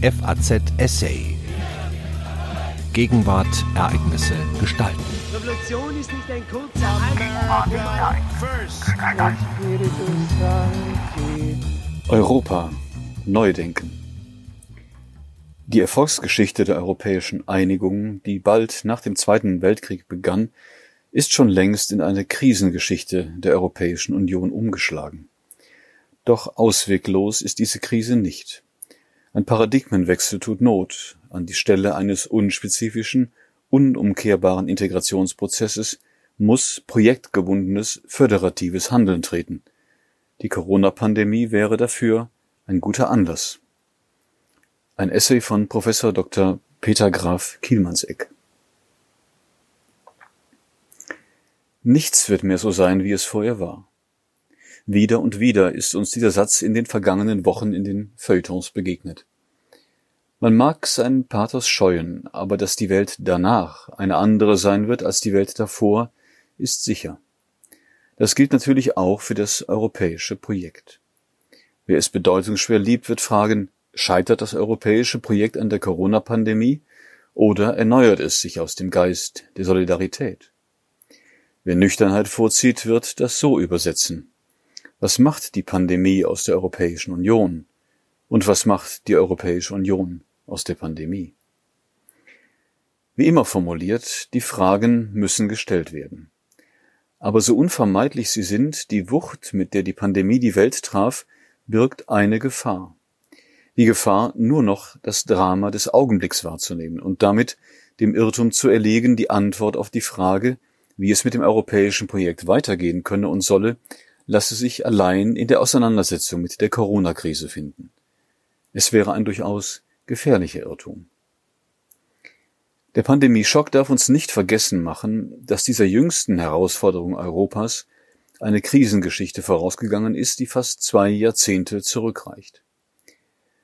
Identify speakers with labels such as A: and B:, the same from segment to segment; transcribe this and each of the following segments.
A: FAZ Essay. Gegenwart, Ereignisse, Gestalten.
B: Revolution ist nicht ein kurzer
C: Europa. Neudenken. Die Erfolgsgeschichte der europäischen Einigung, die bald nach dem Zweiten Weltkrieg begann, ist schon längst in eine Krisengeschichte der Europäischen Union umgeschlagen. Doch ausweglos ist diese Krise nicht. Ein Paradigmenwechsel tut Not. An die Stelle eines unspezifischen, unumkehrbaren Integrationsprozesses muss projektgebundenes, föderatives Handeln treten. Die Corona-Pandemie wäre dafür ein guter Anlass. Ein Essay von Professor Dr. Peter Graf Kielmannseck. Nichts wird mehr so sein, wie es vorher war. Wieder und wieder ist uns dieser Satz in den vergangenen Wochen in den Feuilletons begegnet. Man mag seinen Pathos scheuen, aber dass die Welt danach eine andere sein wird als die Welt davor, ist sicher. Das gilt natürlich auch für das europäische Projekt. Wer es bedeutungsschwer liebt, wird fragen, scheitert das europäische Projekt an der Corona-Pandemie oder erneuert es sich aus dem Geist der Solidarität? Wer Nüchternheit vorzieht, wird das so übersetzen. Was macht die Pandemie aus der Europäischen Union? Und was macht die Europäische Union aus der Pandemie? Wie immer formuliert, die Fragen müssen gestellt werden. Aber so unvermeidlich sie sind, die Wucht, mit der die Pandemie die Welt traf, birgt eine Gefahr. Die Gefahr, nur noch das Drama des Augenblicks wahrzunehmen und damit dem Irrtum zu erlegen, die Antwort auf die Frage, wie es mit dem europäischen Projekt weitergehen könne und solle, lasse sich allein in der Auseinandersetzung mit der Corona-Krise finden. Es wäre ein durchaus gefährlicher Irrtum. Der Pandemieschock darf uns nicht vergessen machen, dass dieser jüngsten Herausforderung Europas eine Krisengeschichte vorausgegangen ist, die fast zwei Jahrzehnte zurückreicht.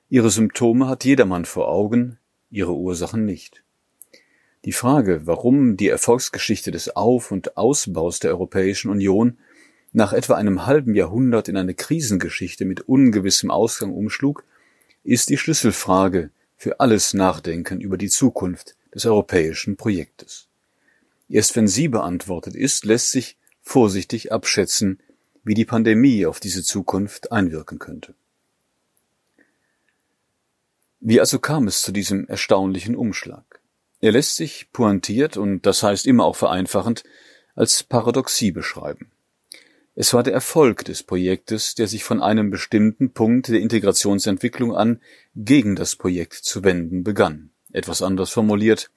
C: Ihre Symptome hat jedermann vor Augen, ihre Ursachen nicht. Die Frage, warum die Erfolgsgeschichte des Auf- und Ausbaus der Europäischen Union nach etwa einem halben Jahrhundert in eine Krisengeschichte mit ungewissem Ausgang umschlug, ist die Schlüsselfrage für alles Nachdenken über die Zukunft des europäischen Projektes. Erst wenn sie beantwortet ist, lässt sich vorsichtig abschätzen, wie die Pandemie auf diese Zukunft einwirken könnte. Wie also kam es zu diesem erstaunlichen Umschlag? Er lässt sich pointiert und das heißt immer auch vereinfachend als Paradoxie beschreiben. Es war der Erfolg des Projektes, der sich von einem bestimmten Punkt der Integrationsentwicklung an gegen das Projekt zu wenden begann. Etwas anders formuliert,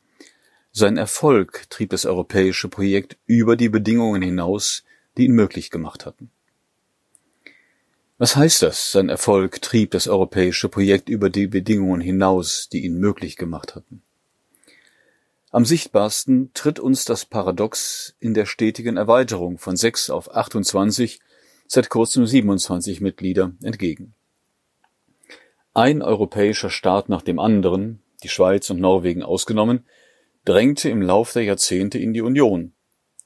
C: sein Erfolg trieb das europäische Projekt über die Bedingungen hinaus, die ihn möglich gemacht hatten. Was heißt das? Sein Erfolg trieb das europäische Projekt über die Bedingungen hinaus, die ihn möglich gemacht hatten. Am sichtbarsten tritt uns das Paradox in der stetigen Erweiterung von sechs auf 28, seit kurzem 27 Mitglieder entgegen. Ein europäischer Staat nach dem anderen, die Schweiz und Norwegen ausgenommen, drängte im Lauf der Jahrzehnte in die Union.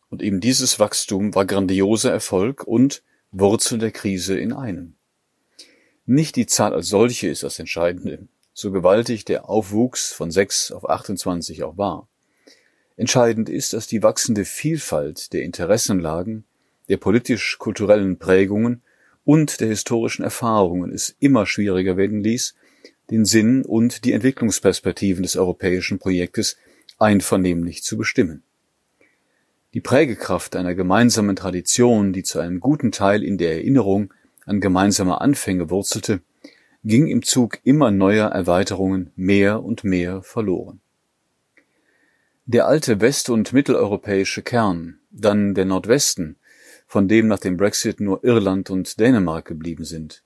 C: Und eben dieses Wachstum war grandioser Erfolg und Wurzel der Krise in einem. Nicht die Zahl als solche ist das Entscheidende, so gewaltig der Aufwuchs von sechs auf 28 auch war. Entscheidend ist, dass die wachsende Vielfalt der Interessenlagen, der politisch-kulturellen Prägungen und der historischen Erfahrungen es immer schwieriger werden ließ, den Sinn und die Entwicklungsperspektiven des europäischen Projektes einvernehmlich zu bestimmen. Die Prägekraft einer gemeinsamen Tradition, die zu einem guten Teil in der Erinnerung an gemeinsame Anfänge wurzelte, ging im Zug immer neuer Erweiterungen mehr und mehr verloren. Der alte west- und mitteleuropäische Kern, dann der Nordwesten, von dem nach dem Brexit nur Irland und Dänemark geblieben sind.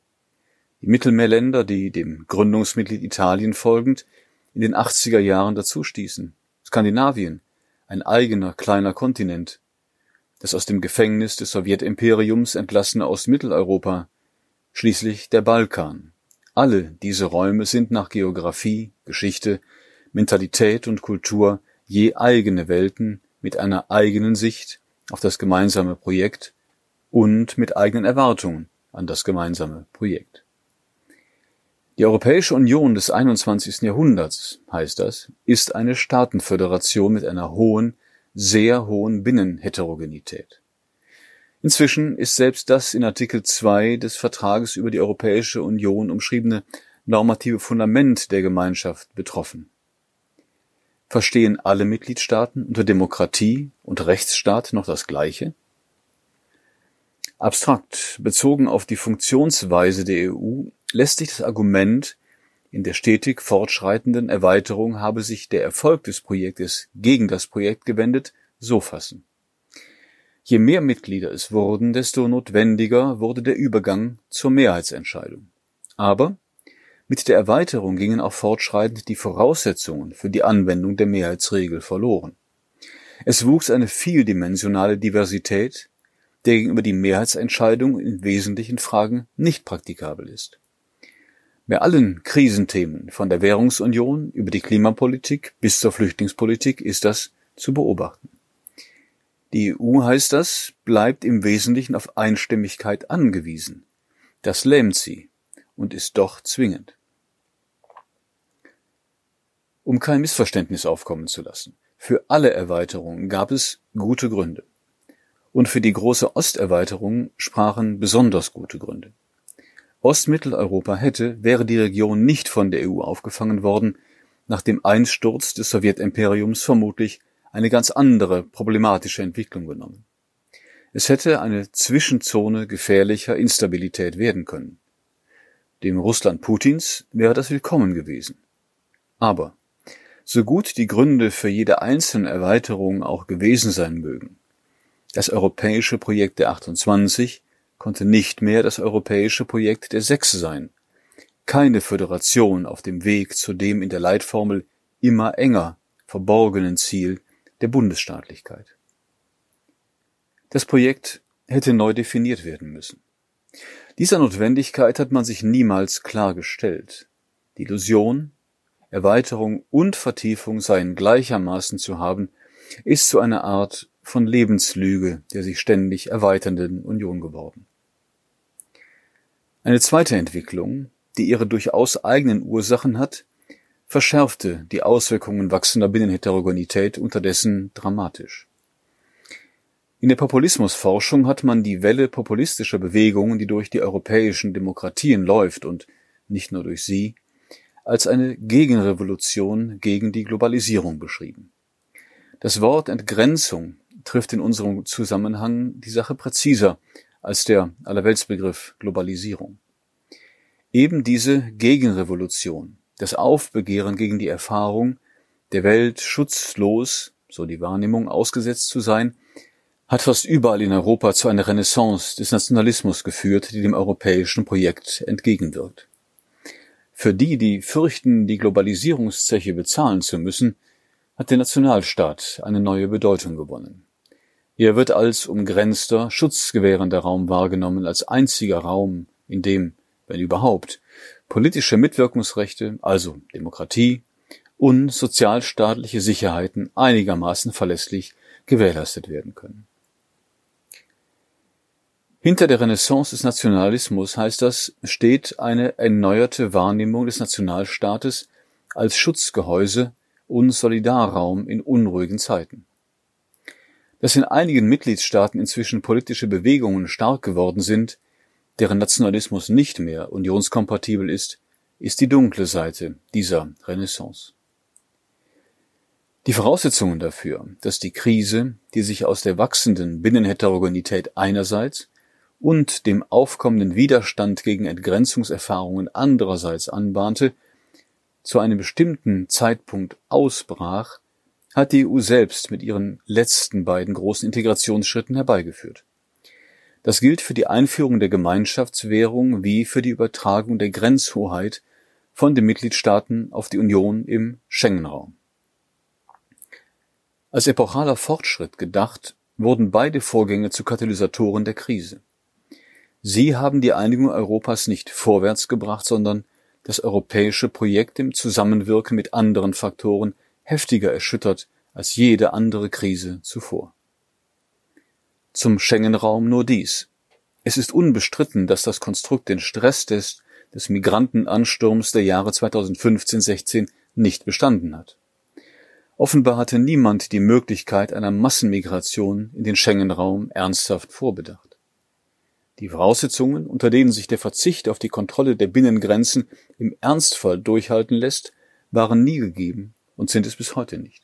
C: Die Mittelmeerländer, die dem Gründungsmitglied Italien folgend in den 80er Jahren dazustießen. Skandinavien, ein eigener kleiner Kontinent. Das aus dem Gefängnis des Sowjetimperiums entlassene Ostmitteleuropa. Schließlich der Balkan. Alle diese Räume sind nach Geographie, Geschichte, Mentalität und Kultur je eigene Welten mit einer eigenen Sicht auf das gemeinsame Projekt und mit eigenen Erwartungen an das gemeinsame Projekt. Die Europäische Union des 21. Jahrhunderts, heißt das, ist eine Staatenföderation mit einer hohen, sehr hohen Binnenheterogenität. Inzwischen ist selbst das in Artikel 2 des Vertrages über die Europäische Union umschriebene normative Fundament der Gemeinschaft betroffen. Verstehen alle Mitgliedstaaten unter Demokratie und Rechtsstaat noch das Gleiche? Abstrakt bezogen auf die Funktionsweise der EU lässt sich das Argument, in der stetig fortschreitenden Erweiterung habe sich der Erfolg des Projektes gegen das Projekt gewendet, so fassen. Je mehr Mitglieder es wurden, desto notwendiger wurde der Übergang zur Mehrheitsentscheidung. Aber mit der Erweiterung gingen auch fortschreitend die Voraussetzungen für die Anwendung der Mehrheitsregel verloren. Es wuchs eine vieldimensionale Diversität, der gegenüber die Mehrheitsentscheidung in wesentlichen Fragen nicht praktikabel ist. Bei allen Krisenthemen, von der Währungsunion über die Klimapolitik bis zur Flüchtlingspolitik, ist das zu beobachten. Die EU, heißt das, bleibt im Wesentlichen auf Einstimmigkeit angewiesen. Das lähmt sie und ist doch zwingend. Um kein Missverständnis aufkommen zu lassen. Für alle Erweiterungen gab es gute Gründe und für die große Osterweiterung sprachen besonders gute Gründe. Ostmitteleuropa hätte, wäre die Region nicht von der EU aufgefangen worden, nach dem Einsturz des Sowjetimperiums vermutlich eine ganz andere problematische Entwicklung genommen. Es hätte eine Zwischenzone gefährlicher Instabilität werden können. Dem Russland Putins wäre das willkommen gewesen. Aber so gut die Gründe für jede einzelne Erweiterung auch gewesen sein mögen, das europäische Projekt der 28 konnte nicht mehr das europäische Projekt der Sechs sein. Keine Föderation auf dem Weg zu dem in der Leitformel immer enger verborgenen Ziel der Bundesstaatlichkeit. Das Projekt hätte neu definiert werden müssen. Dieser Notwendigkeit hat man sich niemals klargestellt. Die Illusion, Erweiterung und Vertiefung seien gleichermaßen zu haben, ist zu einer Art von Lebenslüge der sich ständig erweiternden Union geworden. Eine zweite Entwicklung, die ihre durchaus eigenen Ursachen hat, verschärfte die Auswirkungen wachsender Binnenheterogenität unterdessen dramatisch. In der Populismusforschung hat man die Welle populistischer Bewegungen, die durch die europäischen Demokratien läuft und nicht nur durch sie, als eine Gegenrevolution gegen die Globalisierung beschrieben. Das Wort Entgrenzung trifft in unserem Zusammenhang die Sache präziser als der Allerweltsbegriff Globalisierung. Eben diese Gegenrevolution, das Aufbegehren gegen die Erfahrung, der Welt schutzlos, so die Wahrnehmung, ausgesetzt zu sein, hat fast überall in Europa zu einer Renaissance des Nationalismus geführt, die dem europäischen Projekt entgegenwirkt. Für die, die fürchten, die Globalisierungszeche bezahlen zu müssen, hat der Nationalstaat eine neue Bedeutung gewonnen. Er wird als umgrenzter, schutzgewährender Raum wahrgenommen, als einziger Raum, in dem, wenn überhaupt, politische Mitwirkungsrechte, also Demokratie und sozialstaatliche Sicherheiten einigermaßen verlässlich gewährleistet werden können. Hinter der Renaissance des Nationalismus heißt das, steht eine erneuerte Wahrnehmung des Nationalstaates als Schutzgehäuse und Solidarraum in unruhigen Zeiten. Dass in einigen Mitgliedstaaten inzwischen politische Bewegungen stark geworden sind, deren Nationalismus nicht mehr unionskompatibel ist, ist die dunkle Seite dieser Renaissance. Die Voraussetzungen dafür, dass die Krise, die sich aus der wachsenden Binnenheterogenität einerseits und dem aufkommenden Widerstand gegen Entgrenzungserfahrungen andererseits anbahnte, zu einem bestimmten Zeitpunkt ausbrach, hat die EU selbst mit ihren letzten beiden großen Integrationsschritten herbeigeführt. Das gilt für die Einführung der Gemeinschaftswährung wie für die Übertragung der Grenzhoheit von den Mitgliedstaaten auf die Union im Schengen-Raum. Als epochaler Fortschritt gedacht, wurden beide Vorgänge zu Katalysatoren der Krise. Sie haben die Einigung Europas nicht vorwärts gebracht, sondern das europäische Projekt im Zusammenwirken mit anderen Faktoren heftiger erschüttert als jede andere Krise zuvor. Zum Schengen-Raum nur dies. Es ist unbestritten, dass das Konstrukt den Stresstest des Migrantenansturms der Jahre 2015-16 nicht bestanden hat. Offenbar hatte niemand die Möglichkeit einer Massenmigration in den Schengen-Raum ernsthaft vorbedacht. Die Voraussetzungen, unter denen sich der Verzicht auf die Kontrolle der Binnengrenzen im Ernstfall durchhalten lässt, waren nie gegeben und sind es bis heute nicht.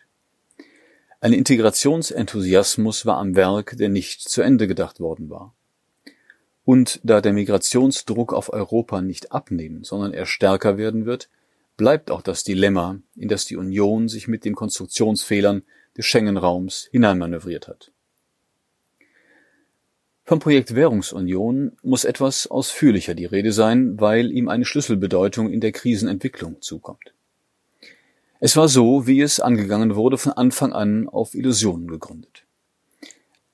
C: Ein Integrationsenthusiasmus war am Werk, der nicht zu Ende gedacht worden war. Und da der Migrationsdruck auf Europa nicht abnehmen, sondern eher stärker werden wird, bleibt auch das Dilemma, in das die Union sich mit den Konstruktionsfehlern des Schengen-Raums hineinmanövriert hat. Vom Projekt Währungsunion muss etwas ausführlicher die Rede sein, weil ihm eine Schlüsselbedeutung in der Krisenentwicklung zukommt. Es war so, wie es angegangen wurde, von Anfang an auf Illusionen gegründet.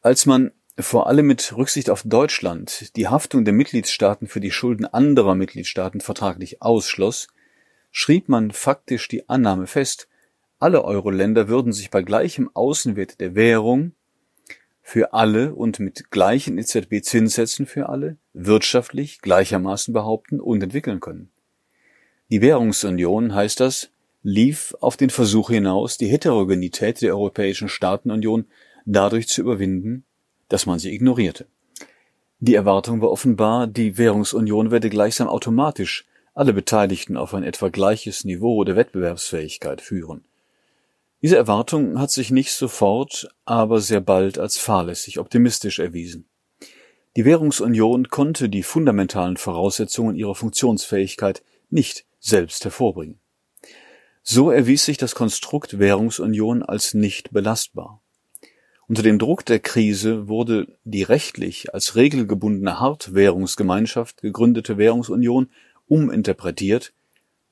C: Als man vor allem mit Rücksicht auf Deutschland die Haftung der Mitgliedstaaten für die Schulden anderer Mitgliedstaaten vertraglich ausschloss, schrieb man faktisch die Annahme fest, alle Euro-Länder würden sich bei gleichem Außenwert der Währung für alle und mit gleichen EZB-Zinssätzen für alle wirtschaftlich gleichermaßen behaupten und entwickeln können. Die Währungsunion, heißt das, lief auf den Versuch hinaus, die Heterogenität der Europäischen Staatenunion dadurch zu überwinden, dass man sie ignorierte. Die Erwartung war offenbar, die Währungsunion werde gleichsam automatisch alle Beteiligten auf ein etwa gleiches Niveau der Wettbewerbsfähigkeit führen. Diese Erwartung hat sich nicht sofort, aber sehr bald als fahrlässig optimistisch erwiesen. Die Währungsunion konnte die fundamentalen Voraussetzungen ihrer Funktionsfähigkeit nicht selbst hervorbringen. So erwies sich das Konstrukt Währungsunion als nicht belastbar. Unter dem Druck der Krise wurde die rechtlich als regelgebundene Hartwährungsgemeinschaft gegründete Währungsunion uminterpretiert,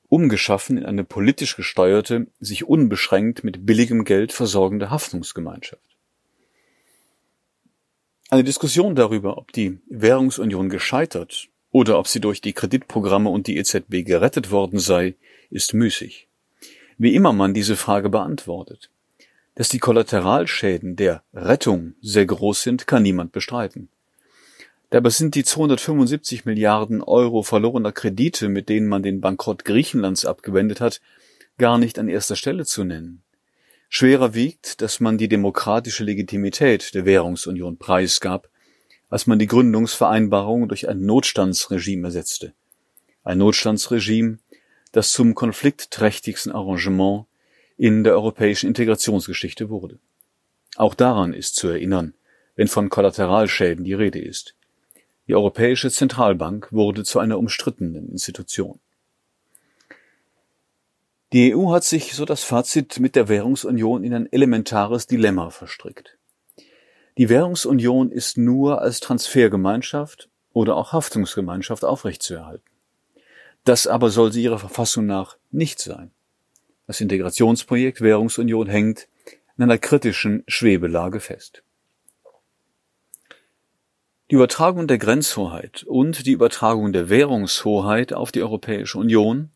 C: umgeschaffen in eine politisch gesteuerte, sich unbeschränkt mit billigem Geld versorgende Haftungsgemeinschaft. Eine Diskussion darüber, ob die Währungsunion gescheitert oder ob sie durch die Kreditprogramme und die EZB gerettet worden sei, ist müßig. Wie immer man diese Frage beantwortet. Dass die Kollateralschäden der Rettung sehr groß sind, kann niemand bestreiten. Dabei sind die 275 Milliarden Euro verlorener Kredite, mit denen man den Bankrott Griechenlands abgewendet hat, gar nicht an erster Stelle zu nennen. Schwerer wiegt, dass man die demokratische Legitimität der Währungsunion preisgab, als man die Gründungsvereinbarung durch ein Notstandsregime ersetzte. Ein Notstandsregime, das zum konfliktträchtigsten Arrangement in der europäischen Integrationsgeschichte wurde. Auch daran ist zu erinnern, wenn von Kollateralschäden die Rede ist. Die Europäische Zentralbank wurde zu einer umstrittenen Institution. Die EU hat sich, so das Fazit, mit der Währungsunion in ein elementares Dilemma verstrickt. Die Währungsunion ist nur als Transfergemeinschaft oder auch Haftungsgemeinschaft aufrechtzuerhalten. Das aber soll sie ihrer Verfassung nach nicht sein. Das Integrationsprojekt Währungsunion hängt in einer kritischen Schwebelage fest. Die Übertragung der Grenzhoheit und die Übertragung der Währungshoheit auf die Europäische Union,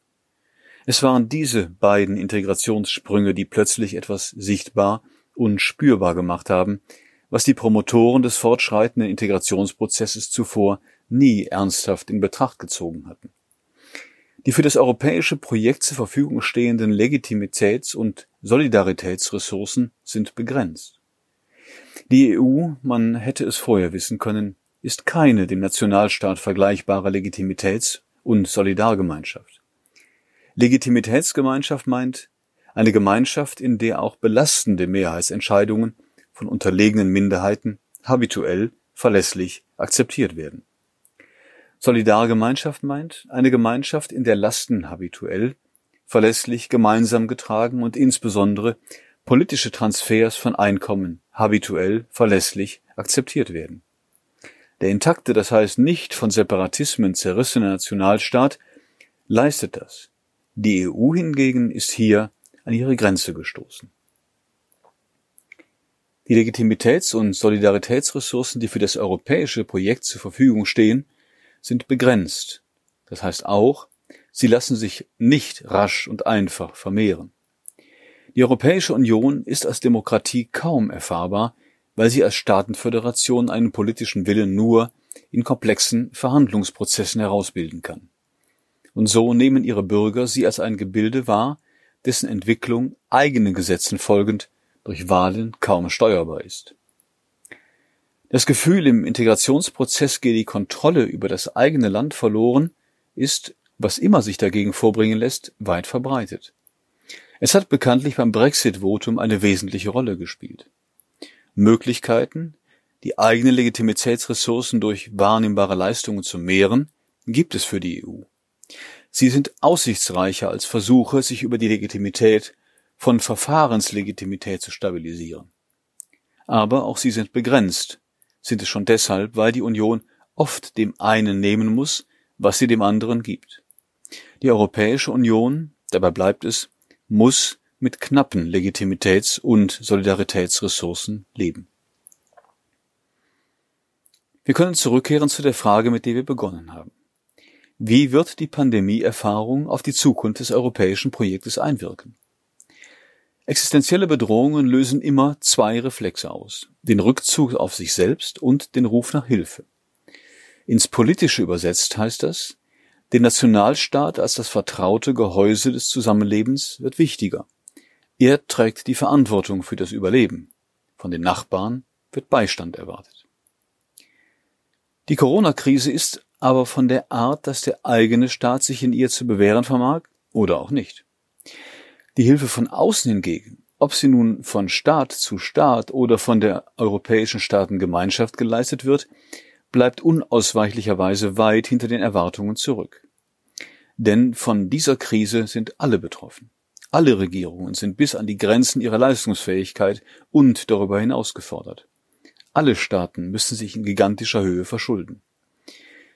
C: es waren diese beiden Integrationssprünge, die plötzlich etwas sichtbar und spürbar gemacht haben, was die Promotoren des fortschreitenden Integrationsprozesses zuvor nie ernsthaft in Betracht gezogen hatten. Die für das europäische Projekt zur Verfügung stehenden Legitimitäts- und Solidaritätsressourcen sind begrenzt. Die EU, man hätte es vorher wissen können, ist keine dem Nationalstaat vergleichbare Legitimitäts- und Solidargemeinschaft. Legitimitätsgemeinschaft meint eine Gemeinschaft, in der auch belastende Mehrheitsentscheidungen von unterlegenen Minderheiten habituell verlässlich akzeptiert werden. Solidargemeinschaft meint eine Gemeinschaft, in der Lasten habituell verlässlich gemeinsam getragen und insbesondere politische Transfers von Einkommen habituell verlässlich akzeptiert werden. Der intakte, das heißt nicht von Separatismen zerrissene Nationalstaat leistet das. Die EU hingegen ist hier an ihre Grenze gestoßen. Die Legitimitäts- und Solidaritätsressourcen, die für das europäische Projekt zur Verfügung stehen, sind begrenzt. Das heißt auch, sie lassen sich nicht rasch und einfach vermehren. Die Europäische Union ist als Demokratie kaum erfahrbar, weil sie als Staatenföderation einen politischen Willen nur in komplexen Verhandlungsprozessen herausbilden kann. und so nehmen ihre Bürger sie als ein Gebilde wahr, dessen Entwicklung eigenen Gesetzen folgend durch Wahlen kaum steuerbar ist. Das Gefühl, im Integrationsprozess gehe die Kontrolle über das eigene Land verloren, ist, was immer sich dagegen vorbringen lässt, weit verbreitet. Es hat bekanntlich beim Brexit-Votum eine wesentliche Rolle gespielt. Möglichkeiten, die eigenen Legitimitätsressourcen durch wahrnehmbare Leistungen zu mehren, gibt es für die EU. Sie sind aussichtsreicher als Versuche, sich über die Legitimität von Verfahrenslegitimität zu stabilisieren. Aber auch sie sind begrenzt, sind es schon deshalb, weil die Union oft dem einen nehmen muss, was sie dem anderen gibt. Die Europäische Union, dabei bleibt es, muss mit knappen Legitimitäts- und Solidaritätsressourcen leben. Wir können zurückkehren zu der Frage, mit der wir begonnen haben. Wie wird die Pandemieerfahrung auf die Zukunft des europäischen Projektes einwirken? Existenzielle Bedrohungen lösen immer zwei Reflexe aus, den Rückzug auf sich selbst und den Ruf nach Hilfe. Ins Politische übersetzt heißt das, der Nationalstaat als das vertraute Gehäuse des Zusammenlebens wird wichtiger. Er trägt die Verantwortung für das Überleben. Von den Nachbarn wird Beistand erwartet. Die Corona-Krise ist aber von der Art, dass der eigene Staat sich in ihr zu bewähren vermag oder auch nicht. Die Hilfe von außen hingegen, ob sie nun von Staat zu Staat oder von der Europäischen Staatengemeinschaft geleistet wird, bleibt unausweichlicherweise weit hinter den Erwartungen zurück. Denn von dieser Krise sind alle betroffen. Alle Regierungen sind bis an die Grenzen ihrer Leistungsfähigkeit und darüber hinaus gefordert. Alle Staaten müssen sich in gigantischer Höhe verschulden.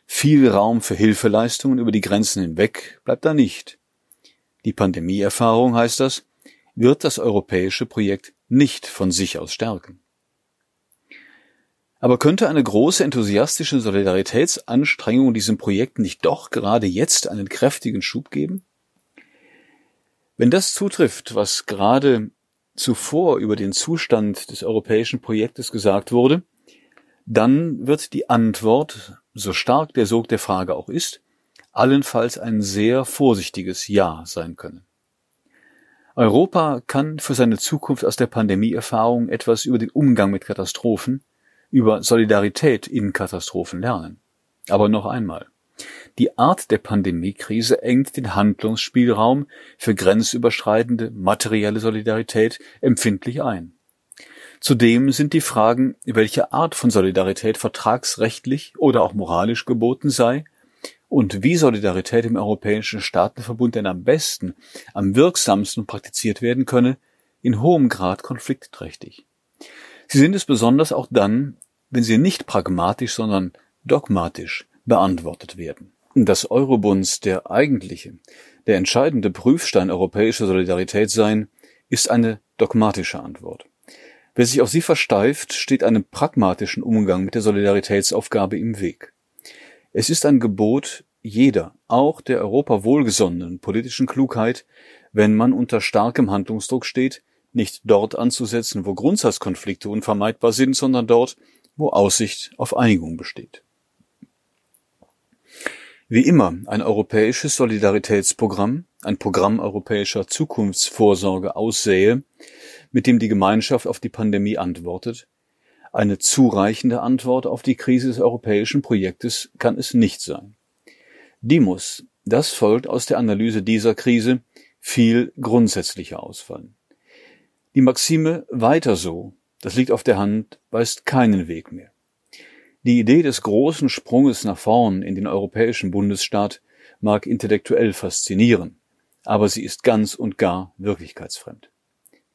C: Viel Raum für Hilfeleistungen über die Grenzen hinweg bleibt da nicht. Die Pandemieerfahrung heißt das, wird das europäische Projekt nicht von sich aus stärken. Aber könnte eine große enthusiastische Solidaritätsanstrengung diesem Projekt nicht doch gerade jetzt einen kräftigen Schub geben? Wenn das zutrifft, was gerade zuvor über den Zustand des europäischen Projektes gesagt wurde, dann wird die Antwort so stark der Sog der Frage auch ist, allenfalls ein sehr vorsichtiges Ja sein können. Europa kann für seine Zukunft aus der Pandemieerfahrung etwas über den Umgang mit Katastrophen, über Solidarität in Katastrophen lernen. Aber noch einmal. Die Art der Pandemiekrise engt den Handlungsspielraum für grenzüberschreitende materielle Solidarität empfindlich ein. Zudem sind die Fragen, welche Art von Solidarität vertragsrechtlich oder auch moralisch geboten sei und wie Solidarität im Europäischen Staatenverbund denn am besten, am wirksamsten praktiziert werden könne, in hohem Grad konfliktträchtig. Sie sind es besonders auch dann, wenn sie nicht pragmatisch, sondern dogmatisch beantwortet werden. Dass Eurobunds der eigentliche, der entscheidende Prüfstein europäischer Solidarität sein, ist eine dogmatische Antwort. Wer sich auf sie versteift, steht einem pragmatischen Umgang mit der Solidaritätsaufgabe im Weg. Es ist ein Gebot jeder, auch der Europa wohlgesonnenen politischen Klugheit, wenn man unter starkem Handlungsdruck steht, nicht dort anzusetzen, wo Grundsatzkonflikte unvermeidbar sind, sondern dort, wo Aussicht auf Einigung besteht. Wie immer ein europäisches Solidaritätsprogramm, ein Programm europäischer Zukunftsvorsorge aussähe, mit dem die Gemeinschaft auf die Pandemie antwortet. Eine zureichende Antwort auf die Krise des europäischen Projektes kann es nicht sein. Die muss, das folgt aus der Analyse dieser Krise, viel grundsätzlicher ausfallen. Die Maxime weiter so, das liegt auf der Hand, weist keinen Weg mehr. Die Idee des großen Sprunges nach vorn in den europäischen Bundesstaat mag intellektuell faszinieren, aber sie ist ganz und gar wirklichkeitsfremd.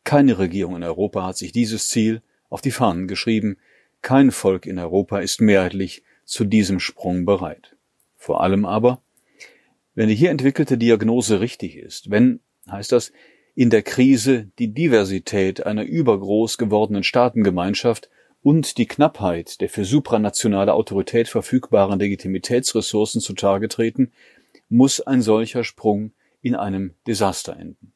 C: Keine Regierung in Europa hat sich dieses Ziel auf die Fahnen geschrieben. Kein Volk in Europa ist mehrheitlich zu diesem Sprung bereit. Vor allem aber, wenn die hier entwickelte Diagnose richtig ist, wenn, heißt das, in der Krise die Diversität einer übergroß gewordenen Staatengemeinschaft und die Knappheit der für supranationale Autorität verfügbaren Legitimitätsressourcen zutage treten, muss ein solcher Sprung in einem Desaster enden.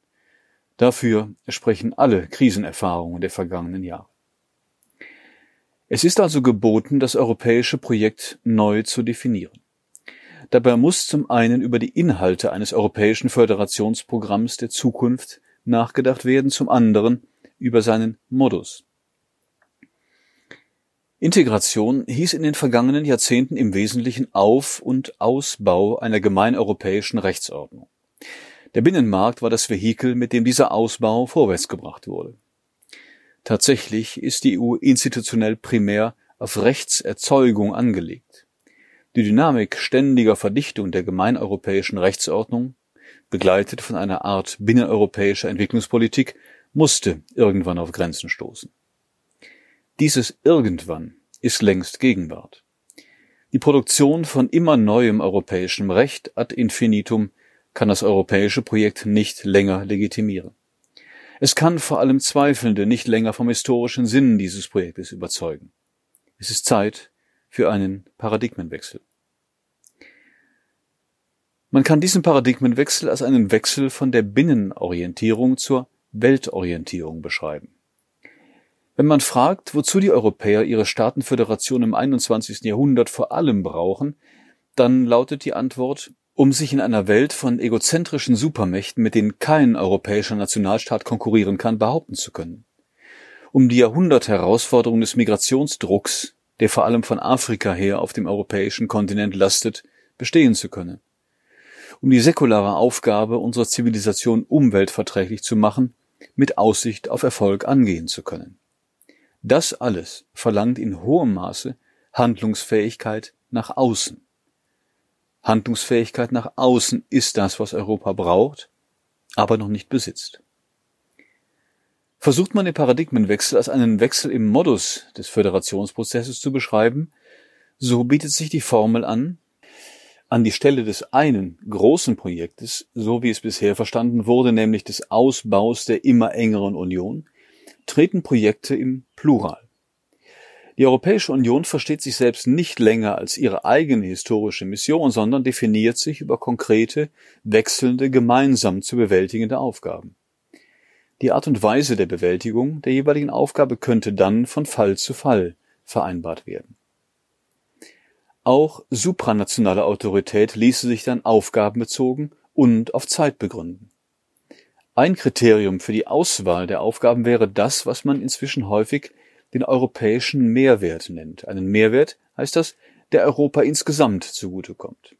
C: Dafür sprechen alle Krisenerfahrungen der vergangenen Jahre. Es ist also geboten, das europäische Projekt neu zu definieren. Dabei muss zum einen über die Inhalte eines europäischen Föderationsprogramms der Zukunft nachgedacht werden, zum anderen über seinen Modus. Integration hieß in den vergangenen Jahrzehnten im Wesentlichen Auf- und Ausbau einer gemeineuropäischen Rechtsordnung. Der Binnenmarkt war das Vehikel, mit dem dieser Ausbau vorwärtsgebracht wurde. Tatsächlich ist die EU institutionell primär auf Rechtserzeugung angelegt. Die Dynamik ständiger Verdichtung der gemeineuropäischen Rechtsordnung, begleitet von einer Art binneneuropäischer Entwicklungspolitik, musste irgendwann auf Grenzen stoßen. Dieses Irgendwann ist längst Gegenwart. Die Produktion von immer neuem europäischem Recht ad infinitum kann das europäische Projekt nicht länger legitimieren. Es kann vor allem Zweifelnde nicht länger vom historischen Sinn dieses Projektes überzeugen. Es ist Zeit für einen Paradigmenwechsel. Man kann diesen Paradigmenwechsel als einen Wechsel von der Binnenorientierung zur Weltorientierung beschreiben. Wenn man fragt, wozu die Europäer ihre Staatenföderation im 21. Jahrhundert vor allem brauchen, dann lautet die Antwort, um sich in einer Welt von egozentrischen Supermächten, mit denen kein europäischer Nationalstaat konkurrieren kann, behaupten zu können. Um die Jahrhundertherausforderung des Migrationsdrucks, der vor allem von Afrika her auf dem europäischen Kontinent lastet, bestehen zu können. Um die säkulare Aufgabe unserer Zivilisation umweltverträglich zu machen, mit Aussicht auf Erfolg angehen zu können. Das alles verlangt in hohem Maße Handlungsfähigkeit nach außen. Handlungsfähigkeit nach außen ist das, was Europa braucht, aber noch nicht besitzt. Versucht man den Paradigmenwechsel als einen Wechsel im Modus des Föderationsprozesses zu beschreiben, so bietet sich die Formel an, an die Stelle des einen großen Projektes, so wie es bisher verstanden wurde, nämlich des Ausbaus der immer engeren Union, treten Projekte im Plural. Die Europäische Union versteht sich selbst nicht länger als ihre eigene historische Mission, sondern definiert sich über konkrete, wechselnde, gemeinsam zu bewältigende Aufgaben. Die Art und Weise der Bewältigung der jeweiligen Aufgabe könnte dann von Fall zu Fall vereinbart werden. Auch supranationale Autorität ließe sich dann aufgabenbezogen und auf Zeit begründen. Ein Kriterium für die Auswahl der Aufgaben wäre das, was man inzwischen häufig den europäischen Mehrwert nennt. Einen Mehrwert heißt das, der Europa insgesamt zugutekommt.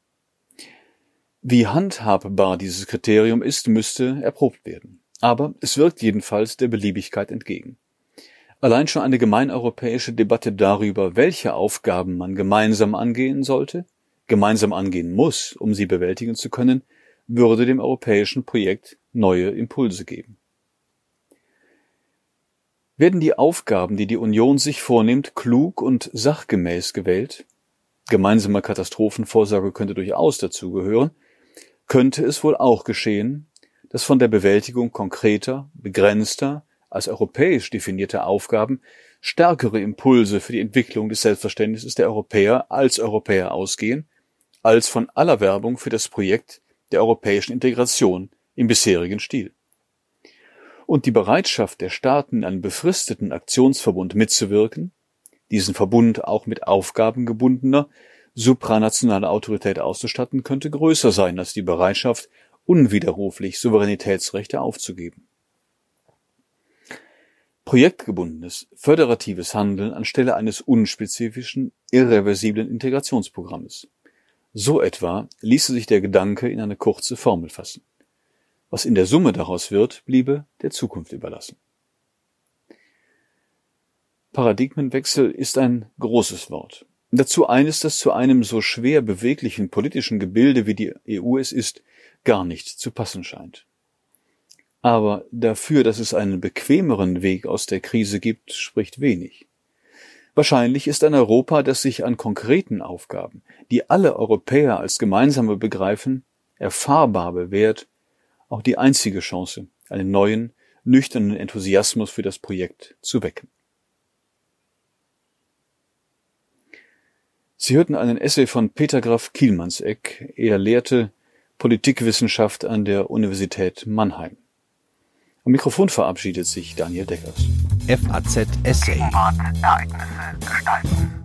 C: Wie handhabbar dieses Kriterium ist, müsste erprobt werden. Aber es wirkt jedenfalls der Beliebigkeit entgegen. Allein schon eine gemeineuropäische Debatte darüber, welche Aufgaben man gemeinsam angehen sollte, gemeinsam angehen muss, um sie bewältigen zu können, würde dem europäischen Projekt neue Impulse geben. Werden die Aufgaben, die die Union sich vornimmt, klug und sachgemäß gewählt, gemeinsame Katastrophenvorsorge könnte durchaus dazugehören, könnte es wohl auch geschehen, dass von der Bewältigung konkreter, begrenzter, als europäisch definierter Aufgaben stärkere Impulse für die Entwicklung des Selbstverständnisses der Europäer als Europäer ausgehen, als von aller Werbung für das Projekt der europäischen Integration im bisherigen Stil. Und die Bereitschaft der Staaten, in einem befristeten Aktionsverbund mitzuwirken, diesen Verbund auch mit Aufgaben gebundener, supranationaler Autorität auszustatten, könnte größer sein als die Bereitschaft, unwiderruflich Souveränitätsrechte aufzugeben. Projektgebundenes, föderatives Handeln anstelle eines unspezifischen, irreversiblen Integrationsprogrammes. So etwa ließe sich der Gedanke in eine kurze Formel fassen. Was in der Summe daraus wird, bliebe der Zukunft überlassen. Paradigmenwechsel ist ein großes Wort. Dazu eines, das zu einem so schwer beweglichen politischen Gebilde wie die EU es ist, gar nicht zu passen scheint. Aber dafür, dass es einen bequemeren Weg aus der Krise gibt, spricht wenig. Wahrscheinlich ist ein Europa, das sich an konkreten Aufgaben, die alle Europäer als gemeinsame begreifen, erfahrbar bewährt, auch die einzige Chance, einen neuen, nüchternen Enthusiasmus für das Projekt zu wecken. Sie hörten einen Essay von Peter Graf Kielmannseck. Er lehrte Politikwissenschaft an der Universität Mannheim. Am Mikrofon verabschiedet sich Daniel Deckers.
A: FAZ Essay.
D: Ereignisse gestalten.